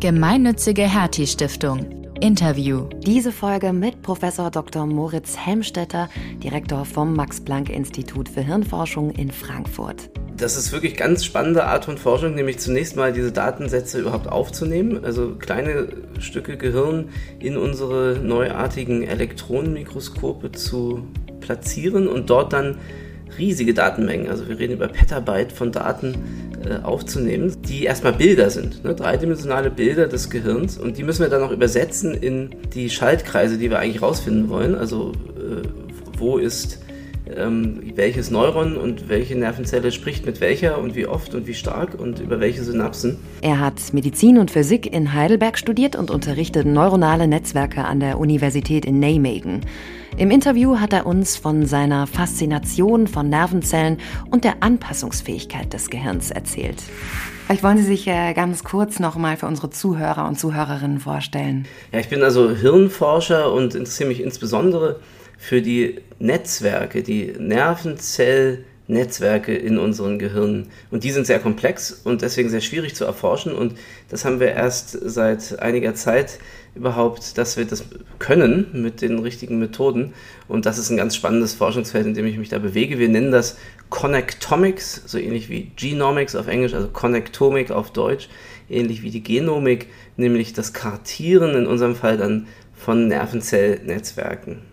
Gemeinnützige Hertie Stiftung. Interview. Diese Folge mit Professor Dr. Moritz Helmstetter, Direktor vom Max-Planck-Institut für Hirnforschung in Frankfurt. Das ist wirklich ganz spannende Art von Forschung, nämlich zunächst mal diese Datensätze überhaupt aufzunehmen, also kleine Stücke Gehirn in unsere neuartigen Elektronenmikroskope zu platzieren und dort dann riesige Datenmengen, also wir reden über Petabyte von Daten äh, aufzunehmen, die erstmal Bilder sind, ne? dreidimensionale Bilder des Gehirns. Und die müssen wir dann noch übersetzen in die Schaltkreise, die wir eigentlich rausfinden wollen, also äh, wo ist ähm, welches Neuron und welche Nervenzelle spricht mit welcher und wie oft und wie stark und über welche Synapsen. Er hat Medizin und Physik in Heidelberg studiert und unterrichtet neuronale Netzwerke an der Universität in Nijmegen. Im Interview hat er uns von seiner Faszination von Nervenzellen und der Anpassungsfähigkeit des Gehirns erzählt. Vielleicht wollen Sie sich äh, ganz kurz nochmal für unsere Zuhörer und Zuhörerinnen vorstellen. Ja, ich bin also Hirnforscher und interessiere mich insbesondere für die Netzwerke, die Nervenzellnetzwerke in unseren Gehirnen. Und die sind sehr komplex und deswegen sehr schwierig zu erforschen. Und das haben wir erst seit einiger Zeit überhaupt, dass wir das können mit den richtigen Methoden. Und das ist ein ganz spannendes Forschungsfeld, in dem ich mich da bewege. Wir nennen das Connectomics, so ähnlich wie Genomics auf Englisch, also Connectomik auf Deutsch, ähnlich wie die Genomik, nämlich das Kartieren in unserem Fall dann von Nervenzellnetzwerken.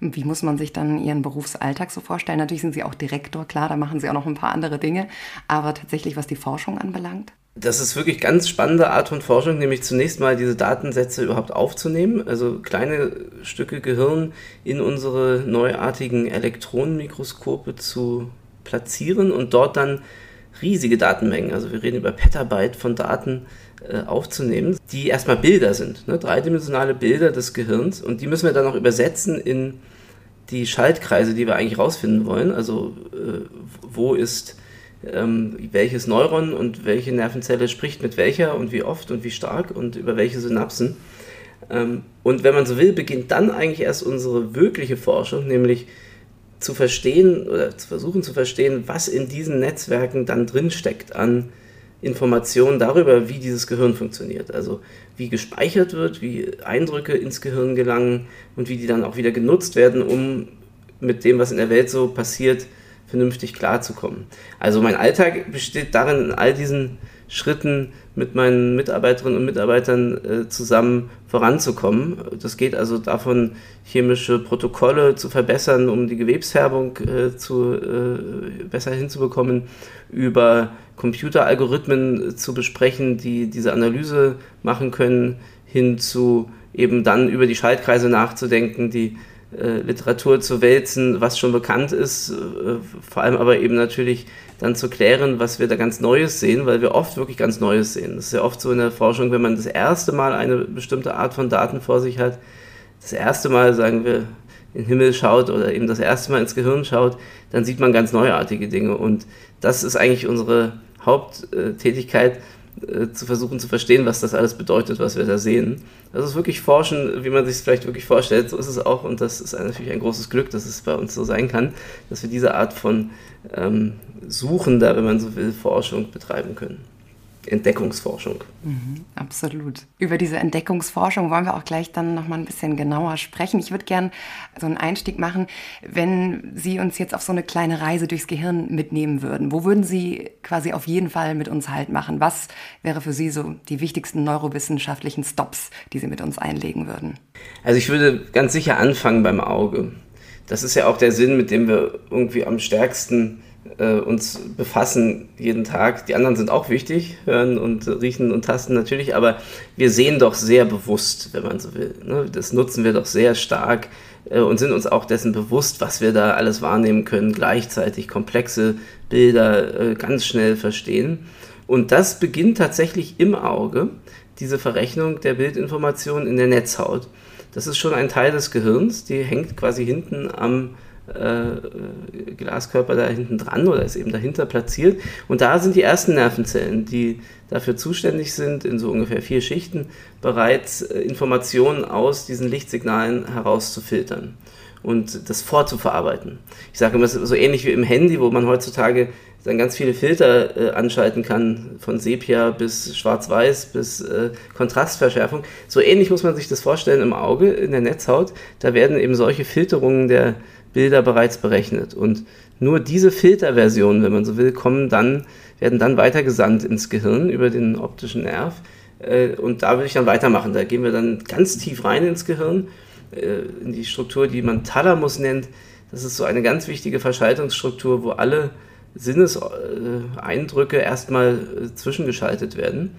Wie muss man sich dann Ihren Berufsalltag so vorstellen? Natürlich sind Sie auch Direktor, klar, da machen Sie auch noch ein paar andere Dinge. Aber tatsächlich, was die Forschung anbelangt? Das ist wirklich ganz spannende Art von Forschung, nämlich zunächst mal diese Datensätze überhaupt aufzunehmen, also kleine Stücke Gehirn in unsere neuartigen Elektronenmikroskope zu platzieren und dort dann riesige Datenmengen, also wir reden über Petabyte von Daten aufzunehmen, die erstmal Bilder sind, ne? dreidimensionale Bilder des Gehirns und die müssen wir dann noch übersetzen in die Schaltkreise, die wir eigentlich rausfinden wollen, also äh, wo ist ähm, welches Neuron und welche Nervenzelle spricht mit welcher und wie oft und wie stark und über welche Synapsen. Ähm, und wenn man so will, beginnt dann eigentlich erst unsere wirkliche Forschung, nämlich zu verstehen oder zu versuchen zu verstehen, was in diesen Netzwerken dann drinsteckt an Informationen darüber, wie dieses Gehirn funktioniert. Also wie gespeichert wird, wie Eindrücke ins Gehirn gelangen und wie die dann auch wieder genutzt werden, um mit dem, was in der Welt so passiert, vernünftig klarzukommen. Also mein Alltag besteht darin, in all diesen Schritten mit meinen Mitarbeiterinnen und Mitarbeitern äh, zusammen voranzukommen. Das geht also davon, chemische Protokolle zu verbessern, um die Gewebsfärbung äh, zu, äh, besser hinzubekommen, über Computeralgorithmen zu besprechen, die diese Analyse machen können, hin zu eben dann über die Schaltkreise nachzudenken, die äh, Literatur zu wälzen, was schon bekannt ist, äh, vor allem aber eben natürlich dann zu klären, was wir da ganz Neues sehen, weil wir oft wirklich ganz Neues sehen. Das ist ja oft so in der Forschung, wenn man das erste Mal eine bestimmte Art von Daten vor sich hat, das erste Mal, sagen wir, in den Himmel schaut oder eben das erste Mal ins Gehirn schaut, dann sieht man ganz neuartige Dinge. Und das ist eigentlich unsere Haupttätigkeit, äh, zu versuchen zu verstehen, was das alles bedeutet, was wir da sehen. Das ist wirklich Forschen, wie man sich es vielleicht wirklich vorstellt. So ist es auch und das ist natürlich ein großes Glück, dass es bei uns so sein kann, dass wir diese Art von ähm, suchender, wenn man so will, Forschung betreiben können. Entdeckungsforschung. Mhm, absolut. Über diese Entdeckungsforschung wollen wir auch gleich dann noch mal ein bisschen genauer sprechen. Ich würde gerne so einen Einstieg machen, wenn Sie uns jetzt auf so eine kleine Reise durchs Gehirn mitnehmen würden. Wo würden Sie quasi auf jeden Fall mit uns halt machen? Was wäre für Sie so die wichtigsten neurowissenschaftlichen Stops, die Sie mit uns einlegen würden? Also ich würde ganz sicher anfangen beim Auge. Das ist ja auch der Sinn, mit dem wir irgendwie am stärksten äh, uns befassen jeden Tag. Die anderen sind auch wichtig, hören und riechen und tasten natürlich, aber wir sehen doch sehr bewusst, wenn man so will. Ne? Das nutzen wir doch sehr stark äh, und sind uns auch dessen bewusst, was wir da alles wahrnehmen können, gleichzeitig komplexe Bilder äh, ganz schnell verstehen. Und das beginnt tatsächlich im Auge, diese Verrechnung der Bildinformation in der Netzhaut. Das ist schon ein Teil des Gehirns, die hängt quasi hinten am äh, Glaskörper da hinten dran oder ist eben dahinter platziert. Und da sind die ersten Nervenzellen, die dafür zuständig sind, in so ungefähr vier Schichten bereits äh, Informationen aus diesen Lichtsignalen herauszufiltern und das vorzuverarbeiten. Ich sage immer, so ähnlich wie im Handy, wo man heutzutage dann ganz viele Filter äh, anschalten kann, von Sepia bis Schwarz-Weiß bis äh, Kontrastverschärfung. So ähnlich muss man sich das vorstellen im Auge, in der Netzhaut. Da werden eben solche Filterungen der Bilder bereits berechnet. Und nur diese Filterversionen, wenn man so will, kommen dann, werden dann weitergesandt ins Gehirn über den optischen Nerv. Äh, und da will ich dann weitermachen. Da gehen wir dann ganz tief rein ins Gehirn, äh, in die Struktur, die man Thalamus nennt. Das ist so eine ganz wichtige Verschaltungsstruktur, wo alle Sinneseindrücke erstmal äh, zwischengeschaltet werden.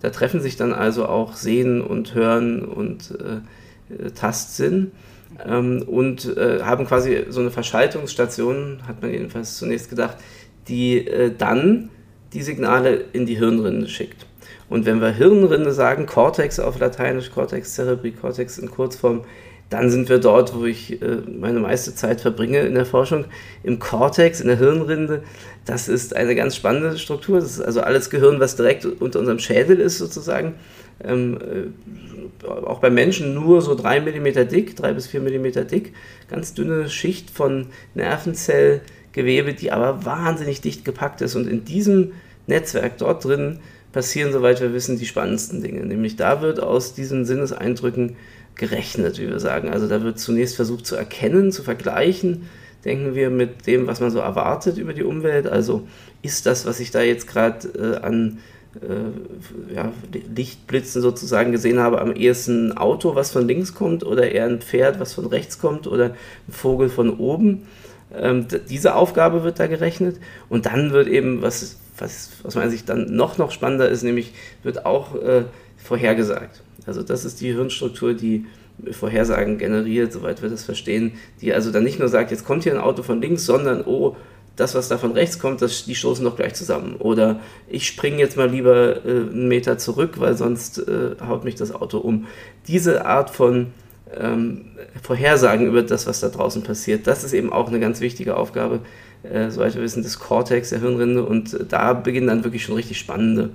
Da treffen sich dann also auch Sehen und Hören und äh, Tastsinn ähm, und äh, haben quasi so eine Verschaltungsstation, hat man jedenfalls zunächst gedacht, die äh, dann die Signale in die Hirnrinde schickt. Und wenn wir Hirnrinde sagen, Cortex auf Lateinisch, Cortex cerebri, Cortex in Kurzform, dann sind wir dort, wo ich äh, meine meiste Zeit verbringe in der Forschung, im Cortex, in der Hirnrinde. Das ist eine ganz spannende Struktur. Das ist also alles Gehirn, was direkt unter unserem Schädel ist, sozusagen. Ähm, äh, auch bei Menschen nur so 3 mm dick, 3 bis 4 mm dick. Ganz dünne Schicht von Nervenzellgewebe, die aber wahnsinnig dicht gepackt ist. Und in diesem Netzwerk dort drin passieren, soweit wir wissen, die spannendsten Dinge. Nämlich da wird aus diesen Sinneseindrücken gerechnet, wie wir sagen. Also da wird zunächst versucht zu erkennen, zu vergleichen, denken wir, mit dem, was man so erwartet über die Umwelt. Also ist das, was ich da jetzt gerade äh, an äh, ja, Lichtblitzen sozusagen gesehen habe, am ehesten ein Auto, was von links kommt, oder eher ein Pferd, was von rechts kommt, oder ein Vogel von oben. Ähm, diese Aufgabe wird da gerechnet. Und dann wird eben, was, was aus meiner Sicht dann noch, noch spannender ist, nämlich wird auch äh, vorhergesagt. Also das ist die Hirnstruktur, die Vorhersagen generiert, soweit wir das verstehen, die also dann nicht nur sagt, jetzt kommt hier ein Auto von links, sondern oh, das, was da von rechts kommt, das, die stoßen doch gleich zusammen. Oder ich springe jetzt mal lieber äh, einen Meter zurück, weil sonst äh, haut mich das Auto um. Diese Art von ähm, Vorhersagen über das, was da draußen passiert, das ist eben auch eine ganz wichtige Aufgabe, äh, soweit wir wissen, des Cortex, der Hirnrinde. Und da beginnen dann wirklich schon richtig spannende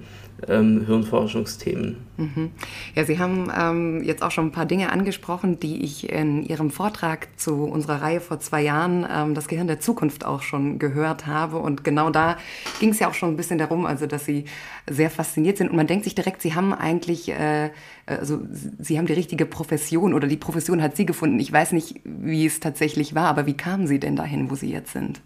ähm, Hirnforschungsthemen. Mhm. Ja, Sie haben ähm, jetzt auch schon ein paar Dinge angesprochen, die ich in Ihrem Vortrag zu unserer Reihe vor zwei Jahren, ähm, das Gehirn der Zukunft, auch schon gehört habe. Und genau da ging es ja auch schon ein bisschen darum, also dass Sie sehr fasziniert sind. Und man denkt sich direkt, Sie haben eigentlich, äh, also Sie haben die richtige Profession oder die Profession hat Sie gefunden. Ich weiß nicht, wie es tatsächlich war, aber wie kamen Sie denn dahin, wo Sie jetzt sind?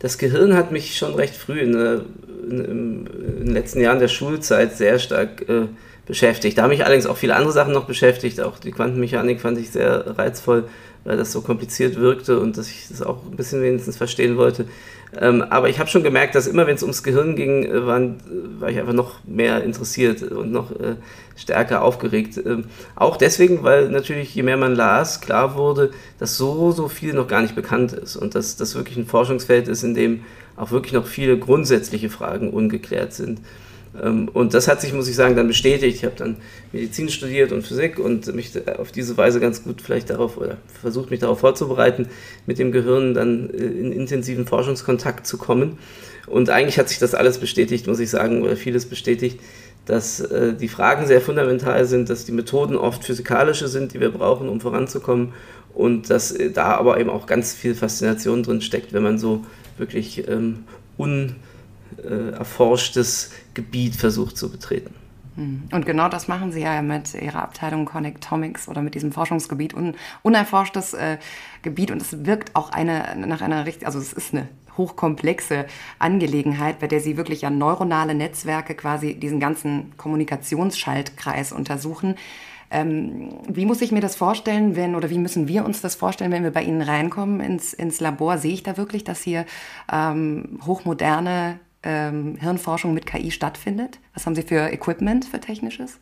Das Gehirn hat mich schon recht früh in, in, in, in den letzten Jahren der Schulzeit sehr stark äh, beschäftigt. Da haben mich allerdings auch viele andere Sachen noch beschäftigt. Auch die Quantenmechanik fand ich sehr reizvoll, weil das so kompliziert wirkte und dass ich das auch ein bisschen wenigstens verstehen wollte. Ähm, aber ich habe schon gemerkt, dass immer wenn es ums Gehirn ging, äh, waren, war ich einfach noch mehr interessiert und noch äh, stärker aufgeregt. Ähm, auch deswegen, weil natürlich je mehr man las, klar wurde, dass so, so viel noch gar nicht bekannt ist und dass das wirklich ein Forschungsfeld ist, in dem auch wirklich noch viele grundsätzliche Fragen ungeklärt sind. Ähm, und das hat sich, muss ich sagen, dann bestätigt. Ich habe dann Medizin studiert und Physik und mich auf diese Weise ganz gut vielleicht darauf oder versucht, mich darauf vorzubereiten, mit dem Gehirn dann äh, in intensiven Forschungskontakt zu kommen. Und eigentlich hat sich das alles bestätigt, muss ich sagen, oder vieles bestätigt, dass äh, die Fragen sehr fundamental sind, dass die Methoden oft physikalische sind, die wir brauchen, um voranzukommen und dass äh, da aber eben auch ganz viel Faszination drin steckt, wenn man so wirklich ähm, un äh, erforschtes Gebiet versucht zu betreten. Hm. Und genau das machen Sie ja mit Ihrer Abteilung Connectomics oder mit diesem Forschungsgebiet, un, unerforschtes äh, Gebiet. Und es wirkt auch eine, nach einer richtig, also es ist eine hochkomplexe Angelegenheit, bei der Sie wirklich ja neuronale Netzwerke quasi diesen ganzen Kommunikationsschaltkreis untersuchen. Ähm, wie muss ich mir das vorstellen, wenn, oder wie müssen wir uns das vorstellen, wenn wir bei Ihnen reinkommen ins, ins Labor? Sehe ich da wirklich, dass hier ähm, hochmoderne ähm, Hirnforschung mit KI stattfindet? Was haben Sie für Equipment, für technisches?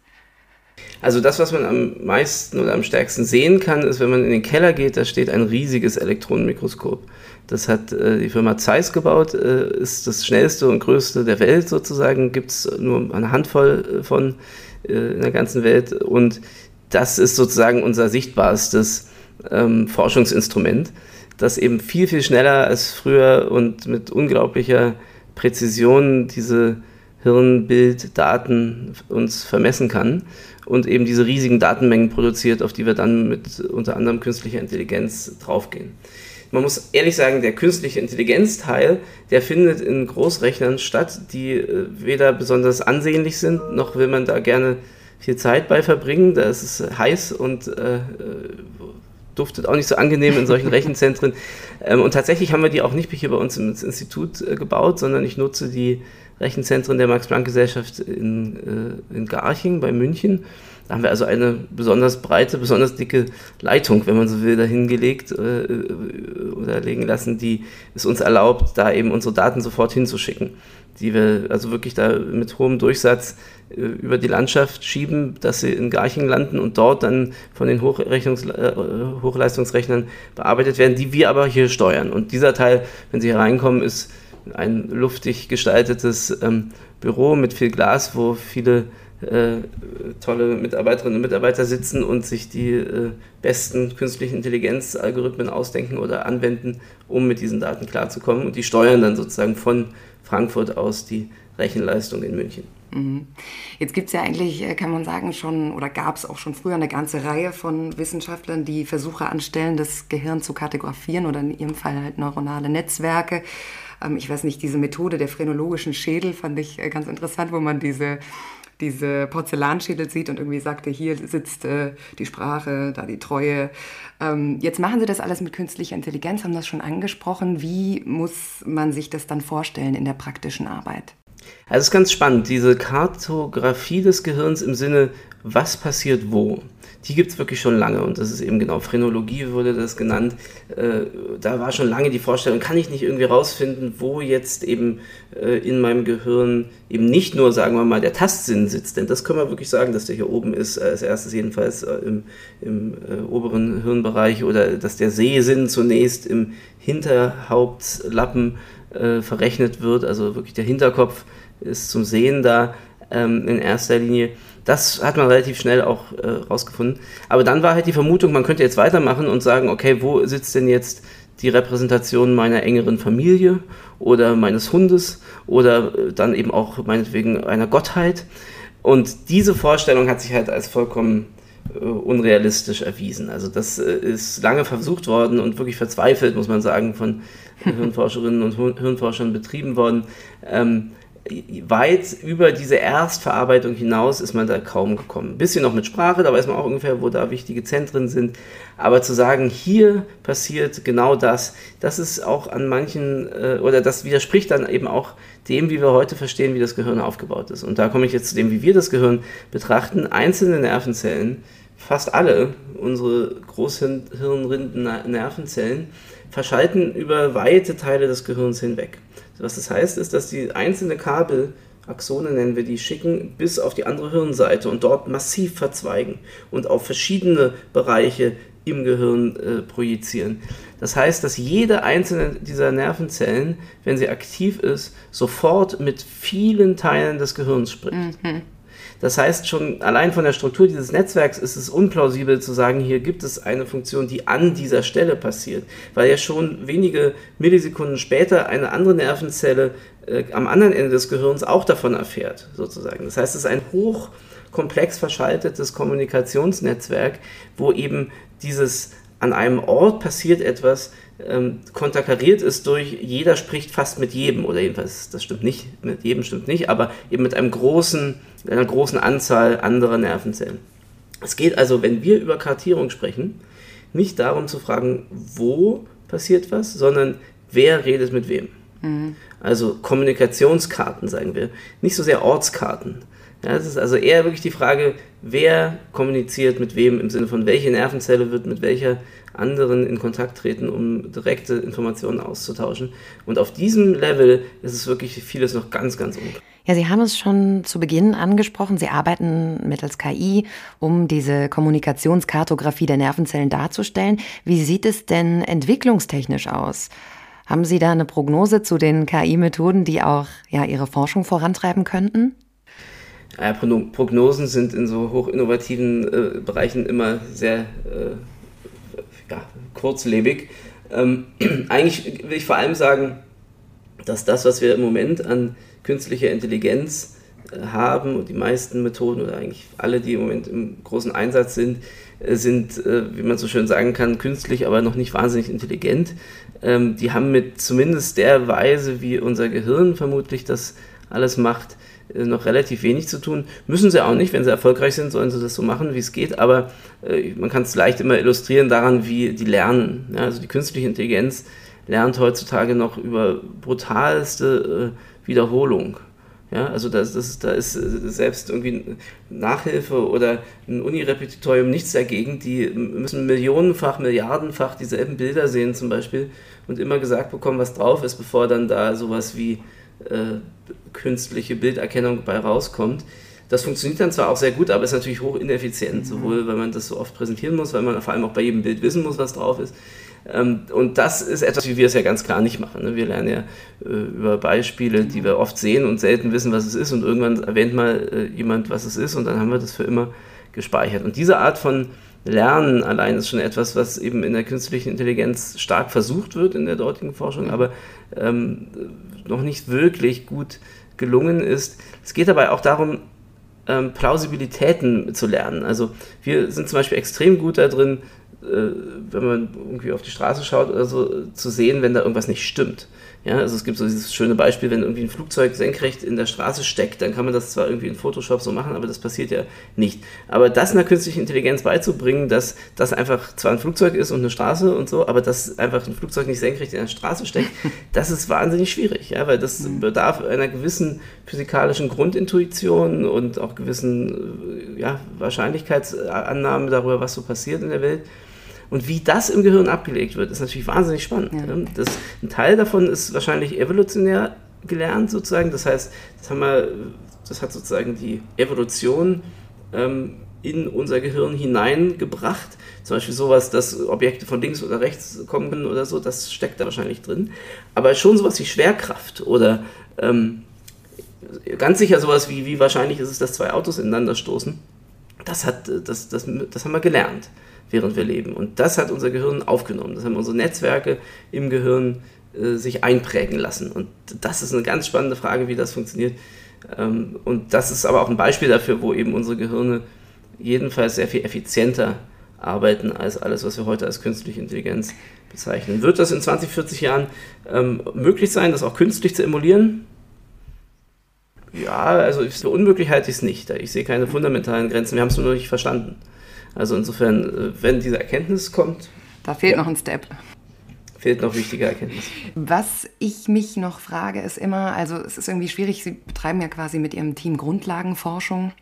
Also das, was man am meisten oder am stärksten sehen kann, ist, wenn man in den Keller geht, da steht ein riesiges Elektronenmikroskop. Das hat äh, die Firma Zeiss gebaut, äh, ist das schnellste und größte der Welt sozusagen, gibt es nur eine Handvoll äh, von äh, in der ganzen Welt und das ist sozusagen unser sichtbarstes ähm, Forschungsinstrument, das eben viel, viel schneller als früher und mit unglaublicher Präzision diese Hirnbilddaten uns vermessen kann und eben diese riesigen Datenmengen produziert, auf die wir dann mit unter anderem künstlicher Intelligenz draufgehen. man muss ehrlich sagen, der künstliche Intelligenzteil, der findet in Großrechnern statt, die äh, weder besonders ansehnlich sind, noch will man da gerne viel Zeit bei verbringen. Da ist es heiß und äh, äh duftet auch nicht so angenehm in solchen Rechenzentren. Ähm, und tatsächlich haben wir die auch nicht hier bei uns ins Institut äh, gebaut, sondern ich nutze die Rechenzentren der Max-Planck-Gesellschaft in, äh, in Garching bei München. Da haben wir also eine besonders breite, besonders dicke Leitung, wenn man so will, dahingelegt äh, oder legen lassen, die es uns erlaubt, da eben unsere Daten sofort hinzuschicken. Die wir also wirklich da mit hohem Durchsatz äh, über die Landschaft schieben, dass sie in Garching landen und dort dann von den Hochrechnungs äh, Hochleistungsrechnern bearbeitet werden, die wir aber hier steuern. Und dieser Teil, wenn Sie hier reinkommen, ist ein luftig gestaltetes ähm, Büro mit viel Glas, wo viele äh, tolle Mitarbeiterinnen und Mitarbeiter sitzen und sich die äh, besten künstlichen Intelligenzalgorithmen ausdenken oder anwenden, um mit diesen Daten klarzukommen. Und die steuern dann sozusagen von Frankfurt aus die Rechenleistung in München. Mhm. Jetzt gibt es ja eigentlich, äh, kann man sagen, schon oder gab es auch schon früher eine ganze Reihe von Wissenschaftlern, die Versuche anstellen, das Gehirn zu kartografieren oder in ihrem Fall halt neuronale Netzwerke. Ähm, ich weiß nicht, diese Methode der phrenologischen Schädel fand ich ganz interessant, wo man diese diese Porzellanschädel sieht und irgendwie sagte, hier sitzt äh, die Sprache, da die Treue. Ähm, jetzt machen Sie das alles mit künstlicher Intelligenz, haben das schon angesprochen. Wie muss man sich das dann vorstellen in der praktischen Arbeit? Also es ist ganz spannend, diese Kartografie des Gehirns im Sinne, was passiert wo. Die gibt es wirklich schon lange und das ist eben genau, Phrenologie wurde das genannt. Äh, da war schon lange die Vorstellung, kann ich nicht irgendwie rausfinden, wo jetzt eben äh, in meinem Gehirn eben nicht nur, sagen wir mal, der Tastsinn sitzt, denn das können wir wirklich sagen, dass der hier oben ist, äh, als erstes jedenfalls äh, im, im äh, oberen Hirnbereich oder dass der Sehsinn zunächst im Hinterhauptlappen äh, verrechnet wird, also wirklich der Hinterkopf ist zum Sehen da ähm, in erster Linie das hat man relativ schnell auch äh, rausgefunden. Aber dann war halt die Vermutung, man könnte jetzt weitermachen und sagen, okay, wo sitzt denn jetzt die Repräsentation meiner engeren Familie oder meines Hundes oder äh, dann eben auch meinetwegen einer Gottheit. Und diese Vorstellung hat sich halt als vollkommen äh, unrealistisch erwiesen. Also das äh, ist lange versucht worden und wirklich verzweifelt, muss man sagen, von Hirnforscherinnen und Hirnforschern betrieben worden. Ähm, weit über diese Erstverarbeitung hinaus ist man da kaum gekommen. Ein bisschen noch mit Sprache, da weiß man auch ungefähr, wo da wichtige Zentren sind. Aber zu sagen, hier passiert genau das, das ist auch an manchen, äh, oder das widerspricht dann eben auch dem, wie wir heute verstehen, wie das Gehirn aufgebaut ist. Und da komme ich jetzt zu dem, wie wir das Gehirn betrachten. Einzelne Nervenzellen, fast alle unsere Großhirnrinden Nervenzellen, verschalten über weite Teile des Gehirns hinweg. Was das heißt, ist, dass die einzelne Kabel, Axone nennen wir die, schicken bis auf die andere Hirnseite und dort massiv verzweigen und auf verschiedene Bereiche im Gehirn äh, projizieren. Das heißt, dass jede einzelne dieser Nervenzellen, wenn sie aktiv ist, sofort mit vielen Teilen des Gehirns spricht. Mhm. Das heißt, schon allein von der Struktur dieses Netzwerks ist es unplausibel zu sagen, hier gibt es eine Funktion, die an dieser Stelle passiert, weil ja schon wenige Millisekunden später eine andere Nervenzelle äh, am anderen Ende des Gehirns auch davon erfährt, sozusagen. Das heißt, es ist ein hochkomplex verschaltetes Kommunikationsnetzwerk, wo eben dieses an einem Ort passiert etwas, ähm, konterkariert ist durch, jeder spricht fast mit jedem, oder jedenfalls, das stimmt nicht, mit jedem stimmt nicht, aber eben mit einem großen, einer großen Anzahl anderer Nervenzellen. Es geht also, wenn wir über Kartierung sprechen, nicht darum zu fragen, wo passiert was, sondern wer redet mit wem. Mhm. Also Kommunikationskarten, sagen wir, nicht so sehr Ortskarten. Ja, es ist also eher wirklich die Frage, wer kommuniziert mit wem im Sinne von welche Nervenzelle wird mit welcher anderen in Kontakt treten, um direkte Informationen auszutauschen. Und auf diesem Level ist es wirklich vieles noch ganz, ganz unklar. Ja, Sie haben es schon zu Beginn angesprochen. Sie arbeiten mittels KI, um diese Kommunikationskartografie der Nervenzellen darzustellen. Wie sieht es denn entwicklungstechnisch aus? Haben Sie da eine Prognose zu den KI-Methoden, die auch ja, Ihre Forschung vorantreiben könnten? Ja, Prognosen sind in so hochinnovativen äh, Bereichen immer sehr äh, ja, kurzlebig. Ähm, eigentlich will ich vor allem sagen, dass das, was wir im Moment an künstlicher Intelligenz haben und die meisten Methoden oder eigentlich alle, die im Moment im großen Einsatz sind, äh, sind, äh, wie man so schön sagen kann, künstlich, aber noch nicht wahnsinnig intelligent. Ähm, die haben mit zumindest der Weise, wie unser Gehirn vermutlich das alles macht, äh, noch relativ wenig zu tun. Müssen sie auch nicht, wenn sie erfolgreich sind, sollen sie das so machen, wie es geht, aber man kann es leicht immer illustrieren daran, wie die lernen. also die künstliche Intelligenz lernt heutzutage noch über brutalste Wiederholung. Ja, also das, das, da ist äh, selbst irgendwie Nachhilfe oder ein Unirepetitorium nichts dagegen. Die müssen millionenfach, milliardenfach dieselben Bilder sehen zum Beispiel und immer gesagt bekommen, was drauf ist, bevor dann da sowas wie äh, künstliche Bilderkennung bei rauskommt. Das funktioniert dann zwar auch sehr gut, aber ist natürlich hoch ineffizient, mhm. sowohl weil man das so oft präsentieren muss, weil man vor allem auch bei jedem Bild wissen muss, was drauf ist. Ähm, und das ist etwas, wie wir es ja ganz klar nicht machen. Ne? Wir lernen ja äh, über Beispiele, die wir oft sehen und selten wissen, was es ist. Und irgendwann erwähnt mal äh, jemand, was es ist, und dann haben wir das für immer gespeichert. Und diese Art von Lernen allein ist schon etwas, was eben in der künstlichen Intelligenz stark versucht wird in der dortigen Forschung, aber ähm, noch nicht wirklich gut gelungen ist. Es geht dabei auch darum, ähm, Plausibilitäten zu lernen. Also wir sind zum Beispiel extrem gut darin, äh, wenn man irgendwie auf die Straße schaut oder so, zu sehen, wenn da irgendwas nicht stimmt. Ja, also es gibt so dieses schöne Beispiel, wenn irgendwie ein Flugzeug senkrecht in der Straße steckt, dann kann man das zwar irgendwie in Photoshop so machen, aber das passiert ja nicht. Aber das einer künstlichen Intelligenz beizubringen, dass das einfach zwar ein Flugzeug ist und eine Straße und so, aber dass einfach ein Flugzeug nicht senkrecht in der Straße steckt, das ist wahnsinnig schwierig, ja, weil das mhm. bedarf einer gewissen physikalischen Grundintuition und auch gewissen ja, Wahrscheinlichkeitsannahmen darüber, was so passiert in der Welt. Und wie das im Gehirn abgelegt wird, ist natürlich wahnsinnig spannend. Ja. Das, ein Teil davon ist wahrscheinlich evolutionär gelernt sozusagen. Das heißt, das, haben wir, das hat sozusagen die Evolution ähm, in unser Gehirn hineingebracht. Zum Beispiel sowas, dass Objekte von links oder rechts kommen können oder so, das steckt da wahrscheinlich drin. Aber schon sowas wie Schwerkraft oder ähm, ganz sicher sowas wie, wie wahrscheinlich ist es, dass zwei Autos ineinander stoßen. Das, hat, das, das, das haben wir gelernt während wir leben. Und das hat unser Gehirn aufgenommen. Das haben unsere Netzwerke im Gehirn äh, sich einprägen lassen. Und das ist eine ganz spannende Frage, wie das funktioniert. Ähm, und das ist aber auch ein Beispiel dafür, wo eben unsere Gehirne jedenfalls sehr viel effizienter arbeiten als alles, was wir heute als künstliche Intelligenz bezeichnen. Wird das in 20, 40 Jahren ähm, möglich sein, das auch künstlich zu emulieren? Ja, also für unmöglich halte ich es nicht. Ich sehe keine fundamentalen Grenzen. Wir haben es nur noch nicht verstanden. Also insofern, äh, wenn diese Erkenntnis kommt. Da fehlt ja, noch ein Step. Fehlt noch wichtige Erkenntnis. Was ich mich noch frage, ist immer, also es ist irgendwie schwierig, Sie betreiben ja quasi mit Ihrem Team Grundlagenforschung.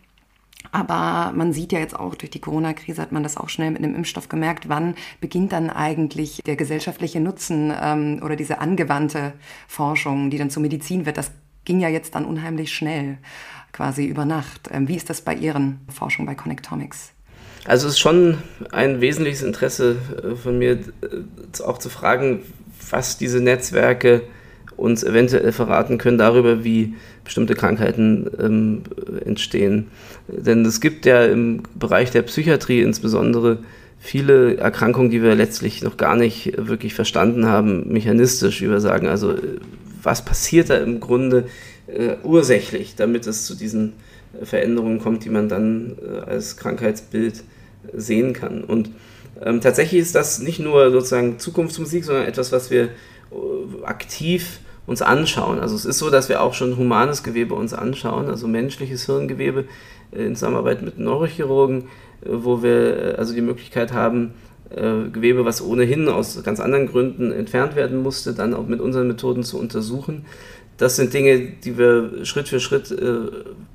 Aber man sieht ja jetzt auch durch die Corona-Krise hat man das auch schnell mit einem Impfstoff gemerkt. Wann beginnt dann eigentlich der gesellschaftliche Nutzen ähm, oder diese angewandte Forschung, die dann zur Medizin wird? Das ging ja jetzt dann unheimlich schnell, quasi über Nacht. Ähm, wie ist das bei Ihren Forschungen bei Connectomics? Also es ist schon ein wesentliches Interesse äh, von mir, äh, auch zu fragen, was diese Netzwerke uns eventuell verraten können darüber, wie bestimmte Krankheiten ähm, entstehen. Denn es gibt ja im Bereich der Psychiatrie insbesondere viele Erkrankungen, die wir letztlich noch gar nicht wirklich verstanden haben, mechanistisch, wie wir sagen. Also äh, was passiert da im Grunde äh, ursächlich, damit es zu diesen Veränderungen kommt, die man dann äh, als Krankheitsbild sehen kann. Und ähm, tatsächlich ist das nicht nur sozusagen Zukunftsmusik, sondern etwas, was wir äh, aktiv uns anschauen. Also es ist so, dass wir auch schon humanes Gewebe uns anschauen, also menschliches Hirngewebe äh, in Zusammenarbeit mit Neurochirurgen, wo wir also die Möglichkeit haben, Gewebe, was ohnehin aus ganz anderen Gründen entfernt werden musste, dann auch mit unseren Methoden zu untersuchen. Das sind Dinge, die wir Schritt für Schritt äh,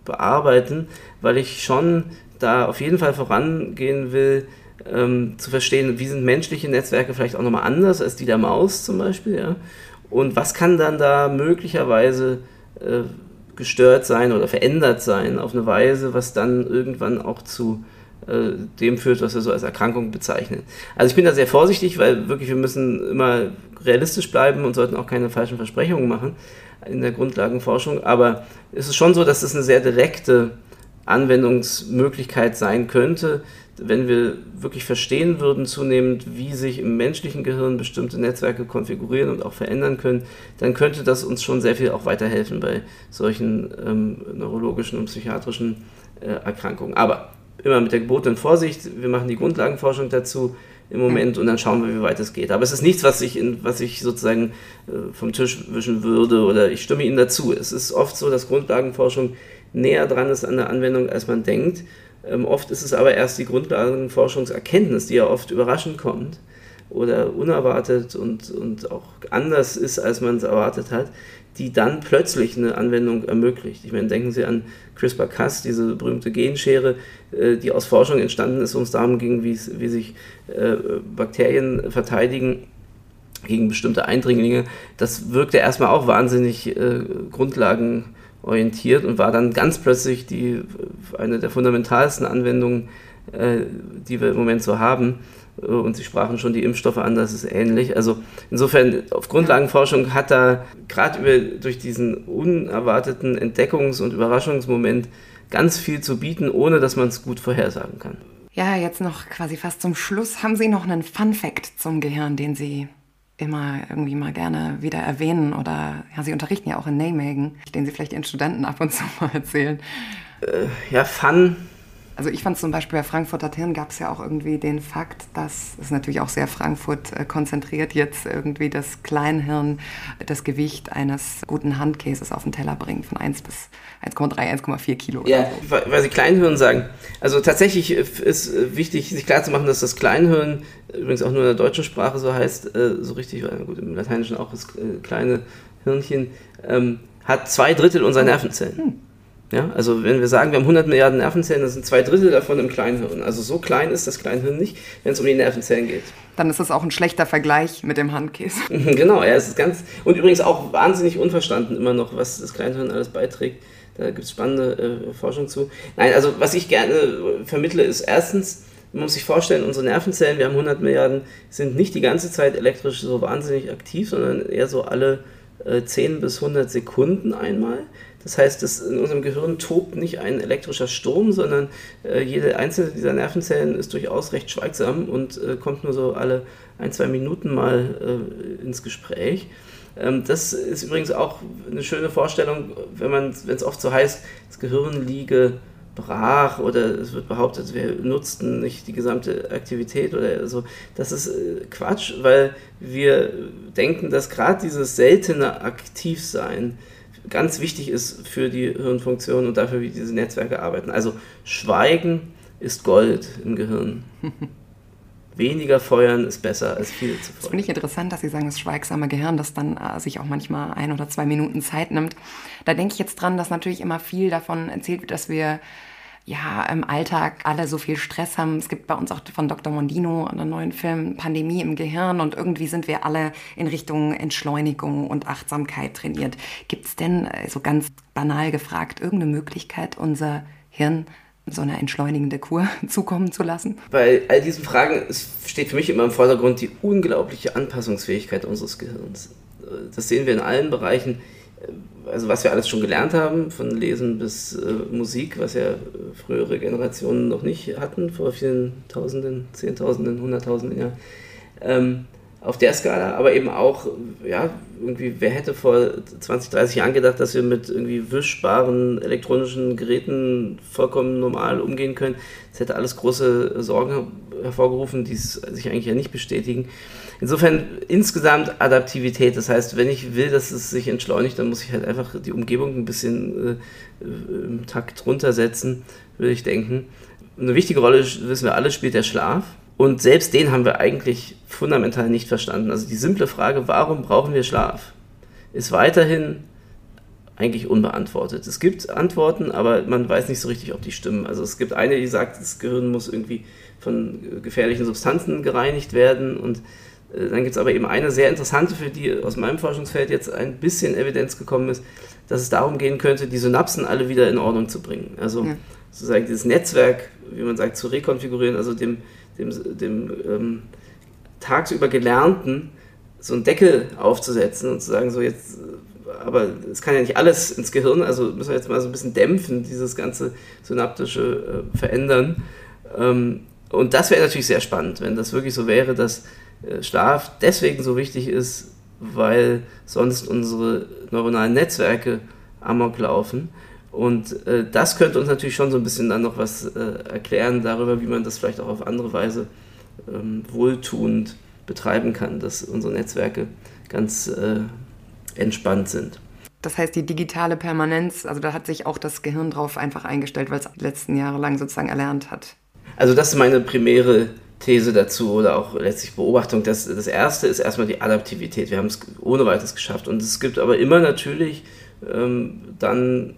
bearbeiten, weil ich schon da auf jeden Fall vorangehen will, ähm, zu verstehen, wie sind menschliche Netzwerke vielleicht auch nochmal anders als die der Maus zum Beispiel, ja? Und was kann dann da möglicherweise äh, gestört sein oder verändert sein auf eine Weise, was dann irgendwann auch zu äh, dem führt, was wir so als Erkrankung bezeichnen. Also ich bin da sehr vorsichtig, weil wirklich wir müssen immer realistisch bleiben und sollten auch keine falschen Versprechungen machen in der Grundlagenforschung. Aber es ist schon so, dass es eine sehr direkte Anwendungsmöglichkeit sein könnte, wenn wir wirklich verstehen würden zunehmend, wie sich im menschlichen Gehirn bestimmte Netzwerke konfigurieren und auch verändern können, dann könnte das uns schon sehr viel auch weiterhelfen bei solchen ähm, neurologischen und psychiatrischen äh, Erkrankungen. Aber immer mit der gebotenen Vorsicht, wir machen die Grundlagenforschung dazu im Moment und dann schauen wir, wie weit es geht. Aber es ist nichts, was ich, in, was ich sozusagen äh, vom Tisch wischen würde oder ich stimme Ihnen dazu. Es ist oft so, dass Grundlagenforschung näher dran ist an der Anwendung, als man denkt. Ähm, oft ist es aber erst die Grundlagenforschungserkenntnis, die ja oft überraschend kommt oder unerwartet und, und auch anders ist, als man es erwartet hat, die dann plötzlich eine Anwendung ermöglicht. Ich meine, denken Sie an CRISPR-Cas, diese berühmte Genschere, äh, die aus Forschung entstanden ist, wo es darum ging, wie, wie sich äh, Bakterien verteidigen gegen bestimmte Eindringlinge. Das wirkte erstmal auch wahnsinnig äh, grundlagenorientiert und war dann ganz plötzlich die, eine der fundamentalsten Anwendungen, die wir im Moment so haben und Sie sprachen schon die Impfstoffe an, das ist ähnlich. Also insofern, auf Grundlagenforschung hat da gerade durch diesen unerwarteten Entdeckungs- und Überraschungsmoment ganz viel zu bieten, ohne dass man es gut vorhersagen kann. Ja, jetzt noch quasi fast zum Schluss. Haben Sie noch einen Fun-Fact zum Gehirn, den Sie immer irgendwie mal gerne wieder erwähnen? Oder ja, Sie unterrichten ja auch in Nijmegen, den Sie vielleicht Ihren Studenten ab und zu mal erzählen. Äh, ja, Fun also ich fand zum Beispiel bei Frankfurter Hirn gab es ja auch irgendwie den Fakt, dass es natürlich auch sehr Frankfurt äh, konzentriert jetzt irgendwie das Kleinhirn das Gewicht eines guten Handkäses auf den Teller bringt von 1 bis 1,3, 1,4 Kilo. Ja, so. weil Sie Kleinhirn sagen. Also tatsächlich ist wichtig, sich klarzumachen, dass das Kleinhirn übrigens auch nur in der deutschen Sprache so heißt, äh, so richtig, gut, im Lateinischen auch das äh, kleine Hirnchen, ähm, hat zwei Drittel unserer Nervenzellen. Hm. Ja, also wenn wir sagen, wir haben 100 Milliarden Nervenzellen, dann sind zwei Drittel davon im Kleinhirn. Also so klein ist das Kleinhirn nicht, wenn es um die Nervenzellen geht. Dann ist das auch ein schlechter Vergleich mit dem Handkäse. genau, ja, es ist ganz und übrigens auch wahnsinnig unverstanden immer noch, was das Kleinhirn alles beiträgt. Da gibt es spannende äh, Forschung zu. Nein, also was ich gerne vermittle, ist erstens, man muss sich vorstellen, unsere Nervenzellen, wir haben 100 Milliarden, sind nicht die ganze Zeit elektrisch so wahnsinnig aktiv, sondern eher so alle äh, 10 bis 100 Sekunden einmal. Das heißt, dass in unserem Gehirn tobt nicht ein elektrischer Sturm, sondern äh, jede einzelne dieser Nervenzellen ist durchaus recht schweigsam und äh, kommt nur so alle ein, zwei Minuten mal äh, ins Gespräch. Ähm, das ist übrigens auch eine schöne Vorstellung, wenn es oft so heißt, das Gehirn liege brach oder es wird behauptet, wir nutzten nicht die gesamte Aktivität oder so. Das ist äh, Quatsch, weil wir denken, dass gerade dieses seltene Aktivsein ganz wichtig ist für die Hirnfunktion und dafür, wie diese Netzwerke arbeiten. Also Schweigen ist Gold im Gehirn. Weniger feuern ist besser als viel zu feuern. Das finde ich interessant, dass Sie sagen, das schweigsame Gehirn, das dann äh, sich auch manchmal ein oder zwei Minuten Zeit nimmt. Da denke ich jetzt dran, dass natürlich immer viel davon erzählt wird, dass wir ja, im Alltag alle so viel Stress haben. Es gibt bei uns auch von Dr. Mondino einen neuen Film Pandemie im Gehirn und irgendwie sind wir alle in Richtung Entschleunigung und Achtsamkeit trainiert. Gibt es denn, äh, so ganz banal gefragt, irgendeine Möglichkeit, unser Hirn so eine entschleunigende Kur zukommen zu lassen? Bei all diesen Fragen steht für mich immer im Vordergrund die unglaubliche Anpassungsfähigkeit unseres Gehirns. Das sehen wir in allen Bereichen also was wir alles schon gelernt haben, von Lesen bis äh, Musik, was ja frühere Generationen noch nicht hatten, vor vielen Tausenden, Zehntausenden, Hunderttausenden Jahren. Ähm, auf der Skala, aber eben auch, ja, irgendwie, wer hätte vor 20, 30 Jahren gedacht, dass wir mit irgendwie wischbaren elektronischen Geräten vollkommen normal umgehen können. Das hätte alles große Sorgen hervorgerufen, die sich eigentlich ja nicht bestätigen. Insofern insgesamt Adaptivität. Das heißt, wenn ich will, dass es sich entschleunigt, dann muss ich halt einfach die Umgebung ein bisschen äh, im Takt runtersetzen, würde ich denken. Eine wichtige Rolle, wissen wir alle, spielt der Schlaf. Und selbst den haben wir eigentlich fundamental nicht verstanden. Also die simple Frage, warum brauchen wir Schlaf, ist weiterhin eigentlich unbeantwortet. Es gibt Antworten, aber man weiß nicht so richtig, ob die stimmen. Also es gibt eine, die sagt, das Gehirn muss irgendwie von gefährlichen Substanzen gereinigt werden und äh, dann gibt es aber eben eine sehr interessante, für die aus meinem Forschungsfeld jetzt ein bisschen Evidenz gekommen ist, dass es darum gehen könnte, die Synapsen alle wieder in Ordnung zu bringen. Also ja. sozusagen dieses Netzwerk, wie man sagt, zu rekonfigurieren, also dem, dem, dem ähm, tagsüber Gelernten so einen Deckel aufzusetzen und zu sagen, so jetzt aber es kann ja nicht alles ins Gehirn, also müssen wir jetzt mal so ein bisschen dämpfen, dieses ganze synaptische äh, Verändern. Ähm, und das wäre natürlich sehr spannend, wenn das wirklich so wäre, dass äh, Schlaf deswegen so wichtig ist, weil sonst unsere neuronalen Netzwerke amok laufen. Und äh, das könnte uns natürlich schon so ein bisschen dann noch was äh, erklären darüber, wie man das vielleicht auch auf andere Weise ähm, wohltuend betreiben kann, dass unsere Netzwerke ganz äh, entspannt sind. Das heißt, die digitale Permanenz, also da hat sich auch das Gehirn drauf einfach eingestellt, weil es die letzten Jahre lang sozusagen erlernt hat. Also das ist meine primäre These dazu oder auch letztlich Beobachtung. Das, das erste ist erstmal die Adaptivität. Wir haben es ohne weiteres geschafft. Und es gibt aber immer natürlich ähm, dann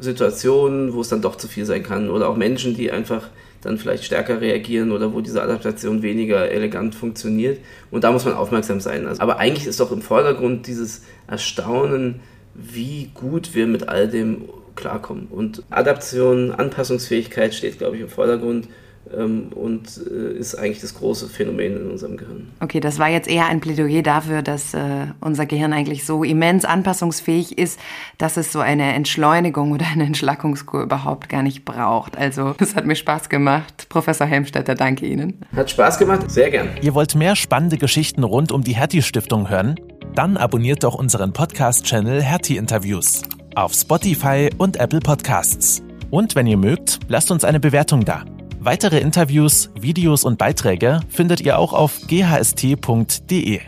Situationen, wo es dann doch zu viel sein kann oder auch Menschen, die einfach dann vielleicht stärker reagieren oder wo diese Adaptation weniger elegant funktioniert. Und da muss man aufmerksam sein. Also, aber eigentlich ist doch im Vordergrund dieses Erstaunen, wie gut wir mit all dem klarkommen. Und Adaption, Anpassungsfähigkeit steht, glaube ich, im Vordergrund und äh, ist eigentlich das große Phänomen in unserem Gehirn. Okay, das war jetzt eher ein Plädoyer dafür, dass äh, unser Gehirn eigentlich so immens anpassungsfähig ist, dass es so eine Entschleunigung oder eine Entschlackungskur überhaupt gar nicht braucht. Also, es hat mir Spaß gemacht. Professor Helmstetter, danke Ihnen. Hat Spaß gemacht, sehr gern. Ihr wollt mehr spannende Geschichten rund um die Hertie Stiftung hören? Dann abonniert doch unseren Podcast-Channel Hertie Interviews auf Spotify und Apple Podcasts. Und wenn ihr mögt, lasst uns eine Bewertung da. Weitere Interviews, Videos und Beiträge findet ihr auch auf ghst.de.